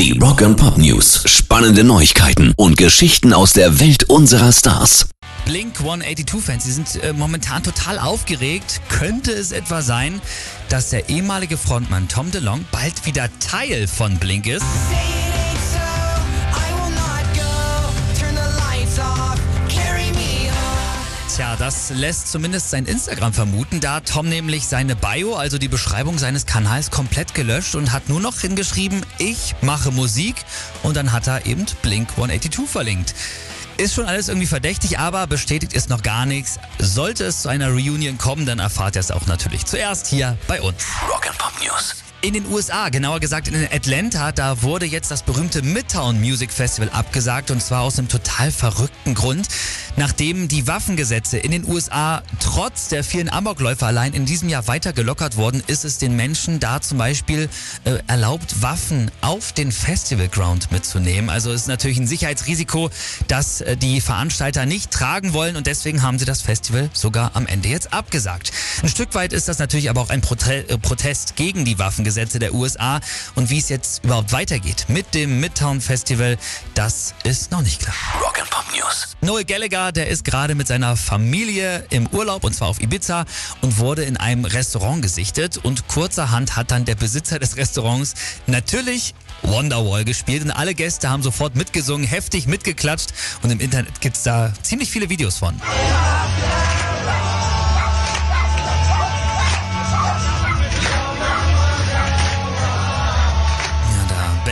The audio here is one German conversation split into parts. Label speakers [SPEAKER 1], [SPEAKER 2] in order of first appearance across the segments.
[SPEAKER 1] Die Rock and Pop News. Spannende Neuigkeiten und Geschichten aus der Welt unserer Stars.
[SPEAKER 2] Blink 182-Fans, die sind äh, momentan total aufgeregt. Könnte es etwa sein, dass der ehemalige Frontmann Tom DeLonge bald wieder Teil von Blink ist? Tja, das lässt zumindest sein Instagram vermuten. Da hat Tom nämlich seine Bio, also die Beschreibung seines Kanals, komplett gelöscht und hat nur noch hingeschrieben, ich mache Musik und dann hat er eben Blink 182 verlinkt. Ist schon alles irgendwie verdächtig, aber bestätigt ist noch gar nichts. Sollte es zu einer Reunion kommen, dann erfahrt ihr es auch natürlich zuerst hier bei uns.
[SPEAKER 1] Rock and Pop News.
[SPEAKER 2] In den USA, genauer gesagt in Atlanta, da wurde jetzt das berühmte Midtown Music Festival abgesagt und zwar aus einem total verrückten Grund. Nachdem die Waffengesetze in den USA trotz der vielen Amokläufer allein in diesem Jahr weiter gelockert wurden, ist es den Menschen da zum Beispiel äh, erlaubt, Waffen auf den Festivalground mitzunehmen. Also ist natürlich ein Sicherheitsrisiko, das äh, die Veranstalter nicht tragen wollen und deswegen haben sie das Festival sogar am Ende jetzt abgesagt. Ein Stück weit ist das natürlich aber auch ein Prote äh, Protest gegen die Waffengesetze der USA und wie es jetzt überhaupt weitergeht mit dem Midtown Festival, das ist noch nicht klar.
[SPEAKER 1] Rock and Pop News.
[SPEAKER 2] Noel Gallagher, der ist gerade mit seiner Familie im Urlaub und zwar auf Ibiza und wurde in einem Restaurant gesichtet und kurzerhand hat dann der Besitzer des Restaurants natürlich Wonderwall gespielt und alle Gäste haben sofort mitgesungen, heftig mitgeklatscht und im Internet gibt's da ziemlich viele Videos von.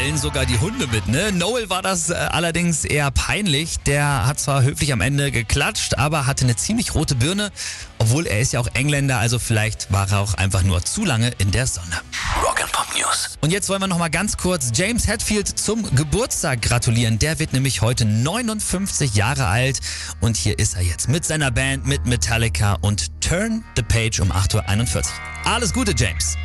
[SPEAKER 2] Bellen sogar die Hunde mit, ne? Noel war das äh, allerdings eher peinlich. Der hat zwar höflich am Ende geklatscht, aber hatte eine ziemlich rote Birne. Obwohl er ist ja auch Engländer, also vielleicht war er auch einfach nur zu lange in der Sonne.
[SPEAKER 1] Rock and Pop News.
[SPEAKER 2] Und jetzt wollen wir noch mal ganz kurz James Hetfield zum Geburtstag gratulieren. Der wird nämlich heute 59 Jahre alt und hier ist er jetzt mit seiner Band, mit Metallica und Turn the Page um 8.41 Uhr. Alles Gute, James.